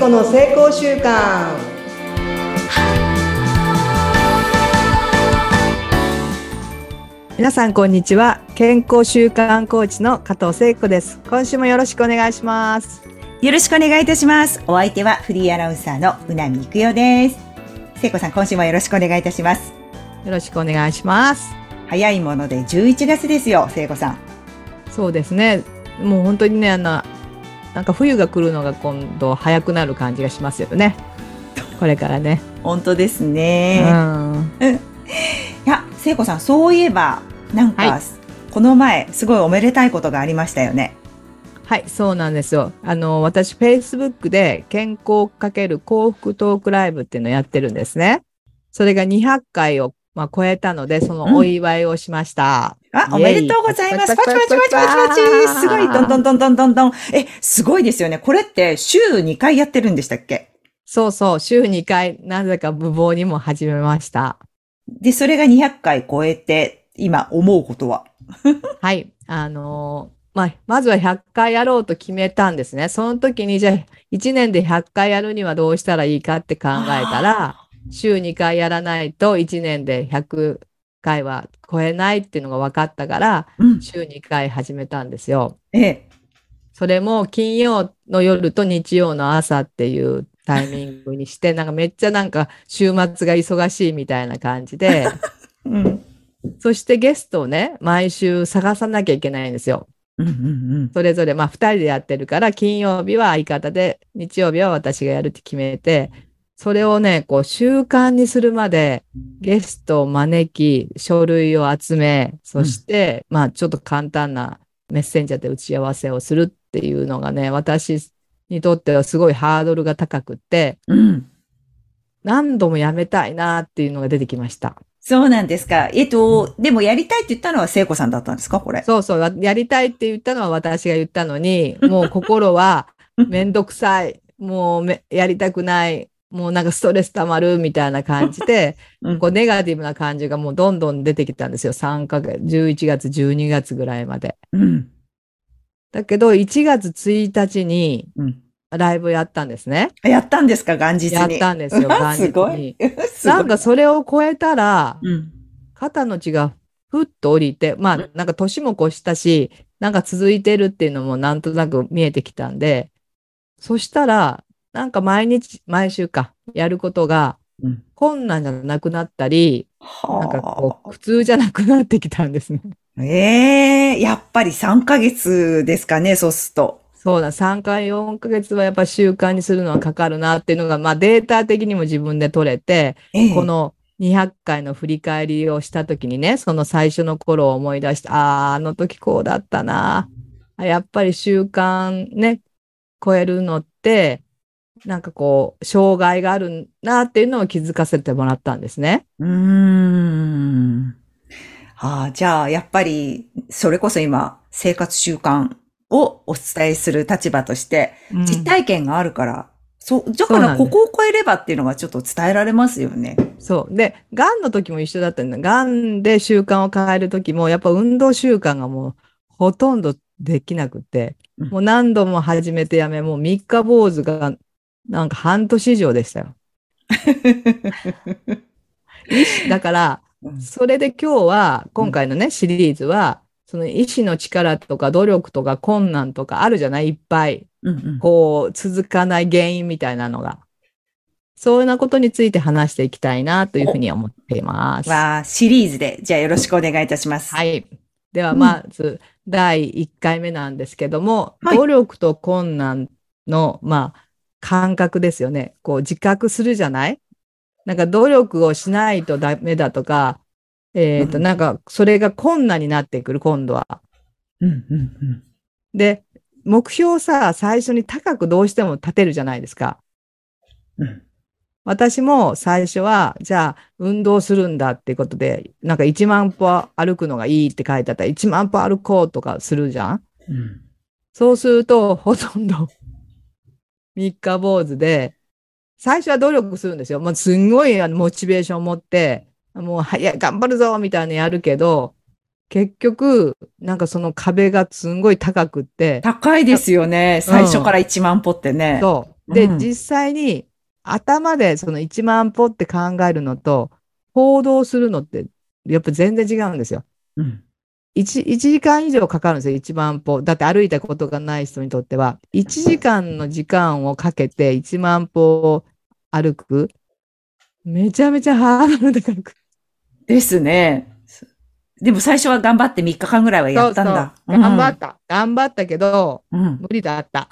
子の成功習慣皆さんこんにちは。健康習慣コーチの加藤聖子です。今週もよろしくお願いします。よろしくお願いいたします。お相手はフリーアナウンサーのうなみいくよです。聖子さん今週もよろしくお願いいたします。よろしくお願いします。早いもので11月ですよ聖子さん。そうですね。もう本当にねあのなんか冬が来るのが今度早くなる感じがしますよねこれからね本当ですね、うん、いや聖子さんそういえばなんか、はい、この前、すごいおめでたいことがありましたよね。はい、そうなんですよ。あの、私、Facebook で健康かける幸福トークライブっていうのをやってるんですね。それが200回を、まあ、超えたので、そのお祝いをしました。うん、あ、おめでとうございます。パチパチパチパチパチすごい、どんどんどんどんどんどん。え、すごいですよね。これって週2回やってるんでしたっけ？そうそう、週2回、なぜか無謀にも始めました。で、それが200回超えて、今思うことは はい。あのー、まあ、まずは100回やろうと決めたんですね。その時に、じゃあ、1年で100回やるにはどうしたらいいかって考えたら、週2回やらないと1年で100回は超えないっていうのが分かったから、うん、週2回始めたんですよ。ええ。それも金曜の夜と日曜の朝っていうタイミングにして、なんかめっちゃなんか週末が忙しいみたいな感じで、うん、そしてゲストをね、毎週探さなきゃいけないんですよ。うんうんうん、それぞれ、まあ、二人でやってるから、金曜日は相方で、日曜日は私がやるって決めて、それをね、こう、習慣にするまで、ゲストを招き、書類を集め、そして、うん、まあ、ちょっと簡単なメッセンジャーで打ち合わせをするっていうのがね、私にとってはすごいハードルが高くって、うん、何度もやめたいなっていうのが出てきました。そうなんですか。えっと、でもやりたいって言ったのは聖子さんだったんですか？これ。そうそう。やりたいって言ったのは私が言ったのに、もう心は めんどくさい。もうめやりたくない。もうなんかストレス溜まるみたいな感じで、うん、こうネガティブな感じがもうどんどん出てきたんですよ。3ヶ月、11月、12月ぐらいまで。うん、だけど、1月1日に、ライブやったんですね。やったんですか、元日に。やったんですよ、元日に。すごい。なんかそれを超えたら、うん、肩の血がふっと降りて、まあ、なんか年も越したし、なんか続いてるっていうのもなんとなく見えてきたんで、そしたら、なんか毎日、毎週か、やることが、困難じゃなくなったり、うん、なんかこう、普通じゃなくなってきたんですね。ええー、やっぱり3ヶ月ですかね、そうすると。そうだ、3回、4ヶ月はやっぱ習慣にするのはかかるなっていうのが、まあデータ的にも自分で取れて、ええ、この200回の振り返りをした時にね、その最初の頃を思い出して、ああ、あの時こうだったな。やっぱり習慣ね、超えるのって、なんかこう、障害があるなっていうのを気づかせてもらったんですね。うーん。ああ、じゃあ、やっぱり、それこそ今、生活習慣をお伝えする立場として、実体験があるから、うん、そう、だからここを超えればっていうのがちょっと伝えられますよね。そう。で、癌の時も一緒だったんだ。癌で習慣を変える時も、やっぱ運動習慣がもうほとんどできなくて、うん、もう何度も始めてやめ、もう三日坊主がなんか半年以上でしたよ。だから、それで今日は、今回のね、シリーズは、その意志の力とか努力とか困難とかあるじゃない？いっぱい。うんうん、こう、続かない原因みたいなのが。そういうなことについて話していきたいなというふうに思っています。わあ、シリーズで、じゃあよろしくお願いいたします。はい。では、まず、第1回目なんですけども、はい、努力と困難の、まあ、感覚ですよね。こう、自覚するじゃない？なんか努力をしないとダメだとか、えっ、ー、と、なんか、それが困難になってくる、今度は。うんうんうん、で、目標さ、最初に高くどうしても立てるじゃないですか。うん、私も最初は、じゃあ、運動するんだっていうことで、なんか1万歩歩くのがいいって書いてあったら、1万歩歩こうとかするじゃん、うん、そうすると、ほとんど三日坊主で、最初は努力するんですよ。もうすんごいあのモチベーションを持って、もう、はいや、頑張るぞみたいなやるけど、結局、なんかその壁がすんごい高くって。高いですよね。最初から1万歩ってね。そで、うん実際に頭でその1万歩って考えるのと、行動するのって、やっぱ全然違うんですよ。うん。1, 1時間以上かかるんですよ、1万歩。だって歩いたことがない人にとっては、1時間の時間をかけて1万歩を歩く。めちゃめちゃハードル高く。ですね。でも最初は頑張って3日間ぐらいはやったんだ。そうそう頑張った。頑張ったけど、うん。うん無理だった。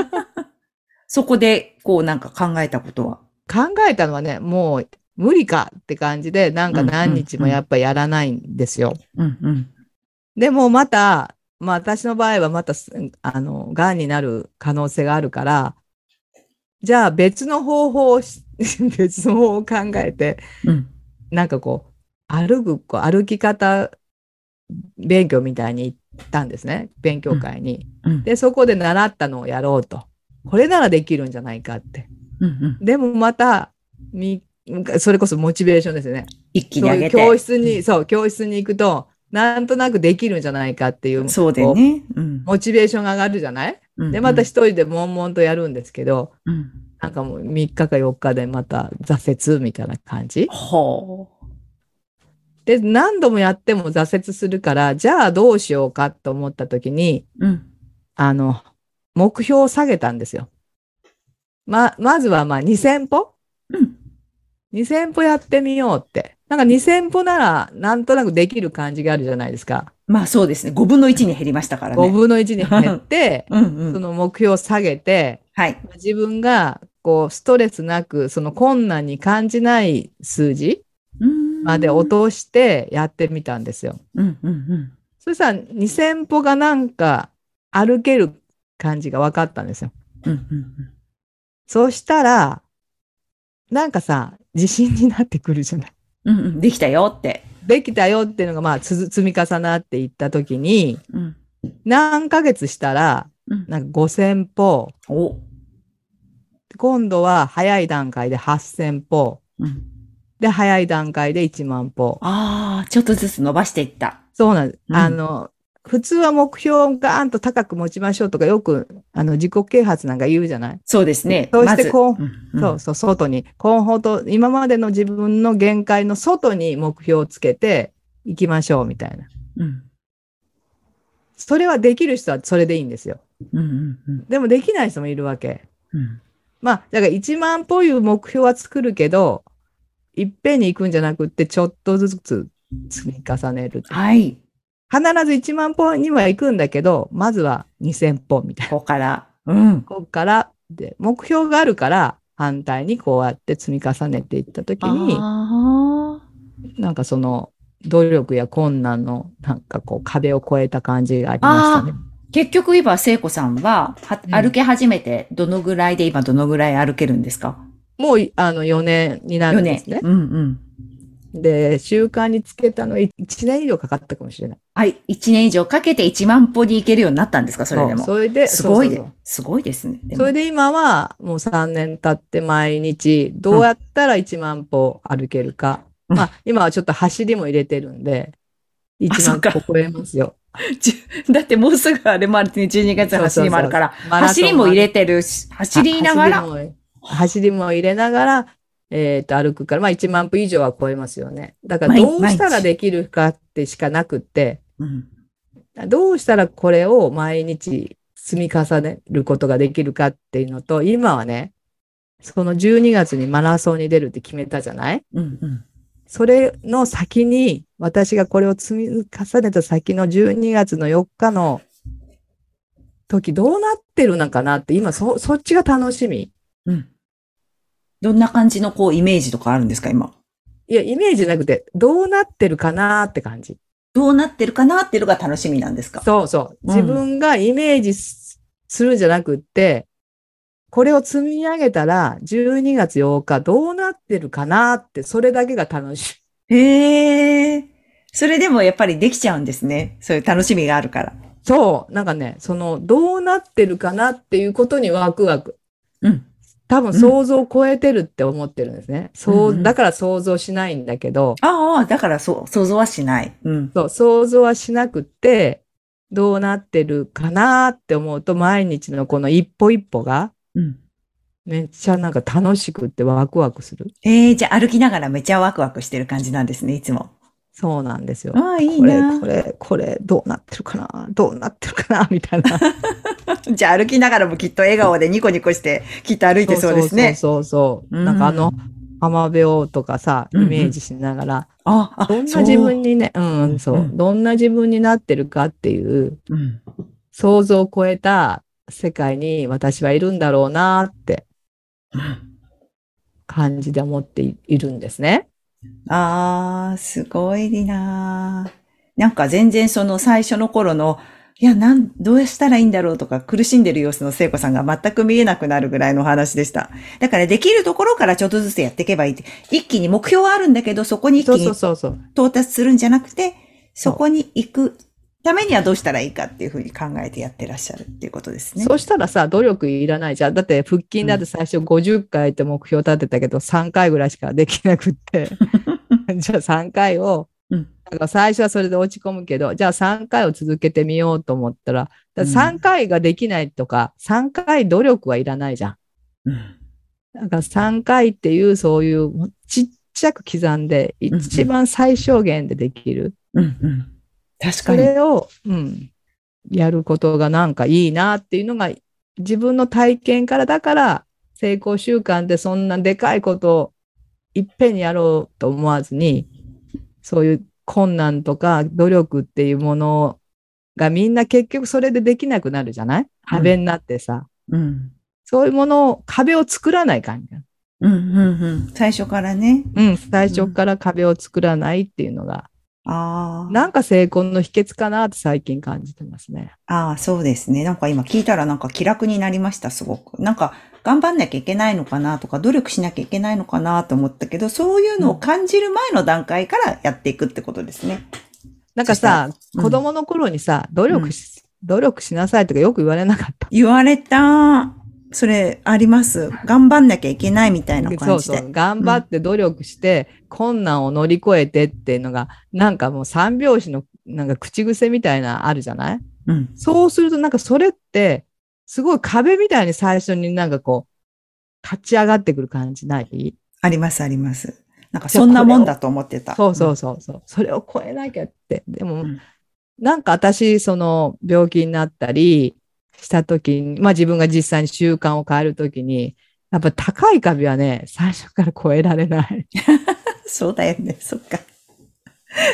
そこで、こうなんか考えたことは？考えたのはね、もう無理かって感じで、なんか何日もやっぱやらないんですよ。うんうん。でもまた、まあ私の場合はまたす、あの、癌になる可能性があるから、じゃあ別の方法をし、別の方法を考えて、うん。なんかこう、歩く、こう歩き方勉強みたいに行ったんですね。勉強会に。うん。で、そこで習ったのをやろうと。これならできるんじゃないかって。うんうん。でもまた、み、それこそモチベーションですよね。一気に上げて。教室に、そう、教室に行くと、なんとなくできるんじゃないかっていう、そうだよこね。うん。モチベーションが上がるじゃない？うんで、また一人で悶々とやるんですけど、うん。なんかもう3日か4日でまた挫折みたいな感じ？ほで、何度もやっても挫折するから、じゃあどうしようかと思った時に、う。うん。あの、目標を下げたんですよ。ま、まずはまあ2000歩？うん。2000歩やってみようって。なんか2000歩ならなんとなくできる感じがあるじゃないですか。まあそうですね。5分の1に減りましたからね。5分の1に減って、うんうん。その目標を下げて、はい。自分がこうストレスなく、その困難に感じない数字うんまで落としてやってみたんですよ。うんうんうん。そしたら2000歩がなんか歩ける感じが分かったんですよ。うんうんうん。そうしたら、なんかさ、自信になってくるじゃない。うんうん。できたよって。できたよっていうのがまあつづ積み重なっていったときに、うん。何ヶ月したら、うん。なんか5000歩、お。今度は早い段階で8000歩、うん。で、早い段階で1万歩。ああ、ちょっとずつ伸ばしていった。そうなんです。うんあの、普通は目標をガーンと高く持ちましょうとかよく、あの、自己啓発なんか言うじゃない、そうですね。そうしてこううんうんそうそう、外に、コンフォート、今までの自分の限界の外に目標をつけていきましょうみたいな。うん。それはできる人はそれでいいんですよ。うんうんうんでもできない人もいるわけ。うん。まあ、だから1万歩いう目標は作るけど、いっぺんに行くんじゃなくって、ちょっとずつ積み重ねる。はい。必ず1万歩には行くんだけど、まずは2000歩みたいな。ここから。うん。ここから、で、目標があるから、反対にこうやって積み重ねていったときに、あなんかその、努力や困難の、なんかこう、壁を越えた感じがありましたね。ー結局今、聖子さんは、はうん歩き始めて、どのぐらいで今どのぐらい歩けるんですか？もう、あの、4年になる ?4 年んですね。。うんうん。で、習慣につけたの1年以上かかったかもしれない。はい。1年以上かけて1万歩に行けるようになったんですか？それでそうも。それで、すごいでそうそうすごいですね。そうそれで今はもう3年経って毎日どうやったら1万歩歩けるか。うんまあ今はちょっと走りも入れてるんで、1そっか万歩超えますよ。だってもうすぐあれもあるね、12月走りもあるから、走りも入れてるし、走りながら、走走りも入れながら、えっ、と、歩くから、まあ1万歩以上は超えますよね。だから毎どうしたらできるかってしかなくって、うん。どうしたらこれを毎日積み重ねることができるかっていうのと、今はね、その12月にマラソンに出るって決めたじゃない？うんうん。それの先に、私がこれを積み重ねた先の12月の4日の時どうなってるのかなって、今そ、そっちが楽しみ。うんどんな感じのこうイメージとかあるんですか、今？いや、イメージじゃなくて、どうなってるかなって感じ。どうなってるかなっていうのが楽しみなんですか？そうそう。うん自分がイメージすするんじゃなくって、これを積み上げたら、12月8日どうなってるかなって、それだけが楽しへえ。それでもやっぱりできちゃうんですね。そういう楽しみがあるから。い。そう。なんかね、その、どうなってるかなっていうことにワクワク。うん。多分想像を超えてるって思ってるんですね。そうう、んだから想像しないんだけど、ああ、だからそう、想像はしない。うん。そう、想像はしなくって、どうなってるかなって思うと、毎日のこの一歩一歩が、うん。めっちゃなんか楽しくってワクワクする。ええー、じゃあ歩きながらめっちゃワクワクしてる感じなんですね、いつも。そうなんですよ。ああ、いいな。これ、これ、これ、どうなってるかなどうなってるかなみたいな。じゃあ歩きながらもきっと笑顔でニコニコしてきっと歩いてそうですね。そうそうそうなんかあの、浜辺をとかさ、イメージしながら、うんうん、あどんな自分にね、う。うん、そう、うん、どんな自分になってるかっていう、うん、想像を超えた世界に私はいるんだろうなって。感じで思っているんですね。ああ、すごいななんか全然その最初の頃の、いや、なん、どうしたらいいんだろうとか苦しんでる様子の聖子さんが全く見えなくなるぐらいの話でした。だからできるところからちょっとずつやっていけばいいって。一気に目標はあるんだけど、そこに一気に到達するんじゃなくて、そこに行くためにはどうしたらいいかっていうふうに考えてやってらっしゃるっていうことですね。そうしたらさ、努力いらないじゃん。だって腹筋だって最初50回って目標立てたけど、3回ぐらいしかできなくって。じゃあ3回を、から最初はそれで落ち込むけど、じゃあ3回を続けてみようと思ったら、ら3回ができないとか、3回努力はいらないじゃん。うん、だから3回っていうそういうちっちゃく刻んで、一番最小限でできる。うんうん確かに。それを、うん、やることがなんかいいなっていうのが、自分の体験からだから、成功習慣でそんなでかいことをいっぺんにやろうと思わずに、そういう困難とか努力っていうものがみんな結局それでできなくなるじゃない？壁になってさ、うん。そういうものを、壁を作らない感じ。うんうんうん。最初からね。うん、最初から壁を作らないっていうのが、ああ。なんか成功の秘訣かなって最近感じてますね。ああ、そうですね。なんか今聞いたらなんか気楽になりました、すごく。なんか頑張んなきゃいけないのかなとか、努力しなきゃいけないのかなと思ったけど、そういうのを感じる前の段階からやっていくってことですね。なんかさ、うん、子供の頃にさ、努力し、うん、努力しなさいとかよく言われなかった？言われた。それあります？頑張んなきゃいけないみたいな感じで。そうそう。頑張って努力して、困難を乗り越えてっていうのが、なんかもう三拍子のなんか口癖みたいなあるじゃない？うん。そうするとなんかそれって、すごい壁みたいに最初になんかこう、立ち上がってくる感じない？ありますあります。なんかそんなもんだと思ってた。そうそうそうそう、うん、それを超えなきゃって。でも、うん、なんか私、その病気になったり、したときに、まあ自分が実際に習慣を変えるときに、やっぱ高い壁はね、最初から超えられない。そうだよね、そっか。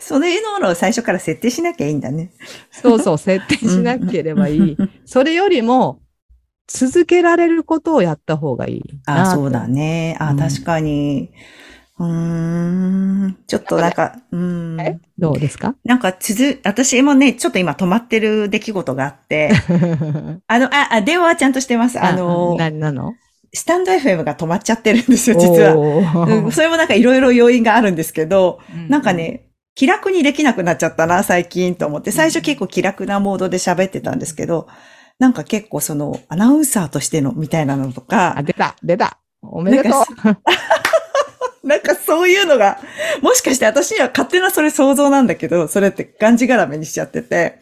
そういうのを最初から設定しなきゃいいんだね。そうそう、設定しなければいい。それよりも、続けられることをやった方がいいあ、そうだね。あ、うん、確かに。うん。ちょっとなんか、うん。どうですか？なんか続、私もね、ちょっと今止まってる出来事があって、あの、あ、あ、電話はちゃんとしてます。あの、何なの？スタンド FM が止まっちゃってるんですよ、実は。うん、それもなんかいろいろ要因があるんですけど、うん、なんかね、気楽にできなくなっちゃったな、最近と思って、最初結構気楽なモードで喋ってたんですけど、なんか結構その、アナウンサーとしてのみたいなのとか。あ、出た、出た。おめでとう。なんかそういうのが、もしかして私には勝手なそれ想像なんだけど、それってがんじがらめにしちゃってて、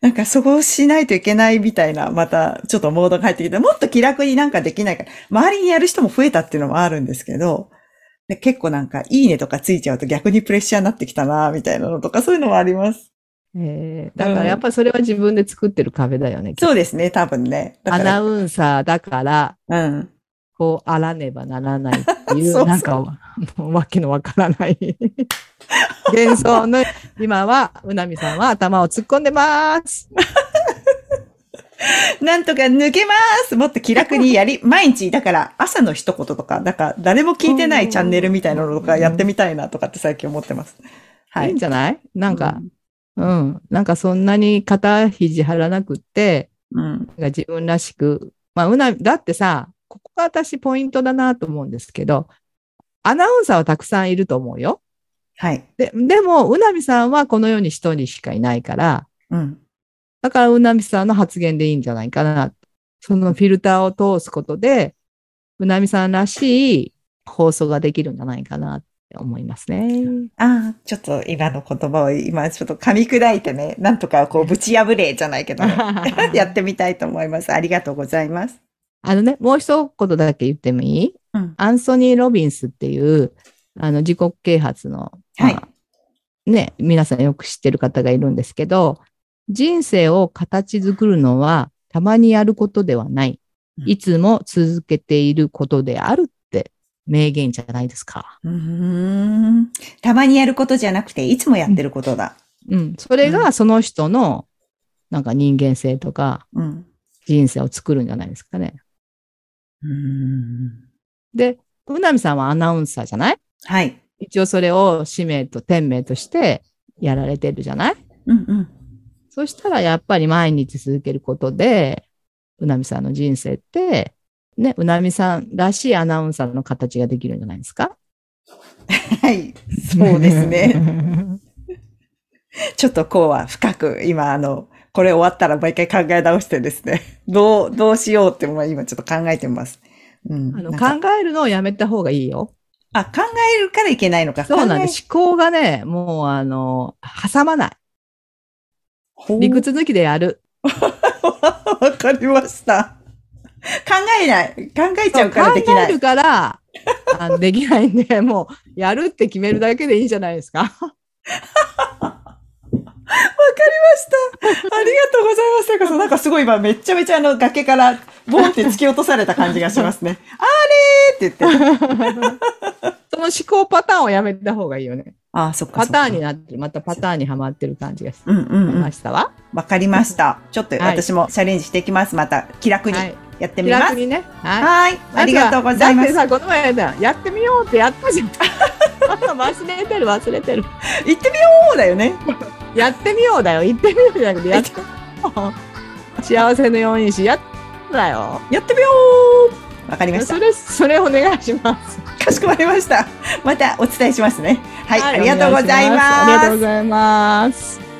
なんかそこをしないといけないみたいな、またちょっとモードが入ってきて、もっと気楽になんかできないから、周りにやる人も増えたっていうのもあるんですけど、で結構なんかいいねとかついちゃうと逆にプレッシャーになってきたな、みたいなのとかそういうのもあります。えー、だからやっぱりそれは自分で作ってる壁だよね。うん、そうですね、多分ね。アナウンサーだから、うん。こうあらねばならないっていう、そうなんか、わけのわからない 幻想の、今は、うなみさんは頭を突っ込んでます。なんとか抜けますもっと気楽にやり、毎日、だから朝の一言とか、だから誰も聞いてないチャンネルみたいなのとかやってみたいなとかって最近思ってます。はい。いいんじゃない？なんか、うん、うん、なんかそんなに肩肘張らなくって、うん。自分らしく、まあ、うな、だってさ、ここが私ポイントだなと思うんですけど、アナウンサーはたくさんいると思うよ。はい。で、でも、うなみさんはこの世に一人しかいないから、うん。だから、うなみさんの発言でいいんじゃないかな。そのフィルターを通すことで、うなみさんらしい放送ができるんじゃないかなって思いますね。ああ、ちょっと今の言葉を今ちょっと噛み砕いてね、なんとかこうぶち破れじゃないけど、やってみたいと思います。ありがとうございます。あのね、もう一言だけ言ってもいい、うん、アンソニー・ロビンスっていう、あの、自己啓発の、はいまあね、皆さんよく知ってる方がいるんですけど、人生を形作るのはたまにやることではない。うんいつも続けていることであるって名言じゃないですか。うーん。たまにやることじゃなくて、いつもやってることだ。うん。それがその人の、なんか人間性とかうん。人生を作るんじゃないですかね。うーんで、うなみさんはアナウンサーじゃない？はい。一応それを使命と天命としてやられてるじゃない？うんうん。そしたらやっぱり毎日続けることで、うなみさんの人生って、ね、うなみさんらしいアナウンサーの形ができるんじゃないですか？はい。そうですね。ちょっとこうは深く、今あの、これ終わったら毎回考え直してですね。どう、どうしようって、まあ今ちょっと考えてます。うん。あの考えるのをやめた方がいいよ。あ、考えるからいけないのか。そうなんです。思考がね、もうあの、挟まない。理屈抜きでやる。わかりました。考えない。考えちゃうからできない。考えるから、あのできないんで、もう、やるって決めるだけでいいんじゃないですか。わかりました。ありがとうございます。なんかすごい今めっちゃめちゃあの崖からボンって突き落とされた感じがしますね。あれーって言って。その思考パターンをやめた方がいいよね。ああ、そっかパターンになってる。またパターンにはまってる感じがしうんうんうんま。したわ？わかりました。ちょっとはい私もチャレンジしていきます。また気楽にはい。やって気みます。楽にね。はい。はい。ありがとうございます。だってさ、この前だ、やってみようってやったじゃん。忘れてる、忘れてる。行ってみようだよね。やってみようだよ。行ってみようじゃなくて、やって。幸せのようにし、やっただよ。やってみようわかりましたそ。れ、それお願いします。かしこまりました。またお伝えしますね。はい。ありがとうございお願しありがとうごます。ざいます。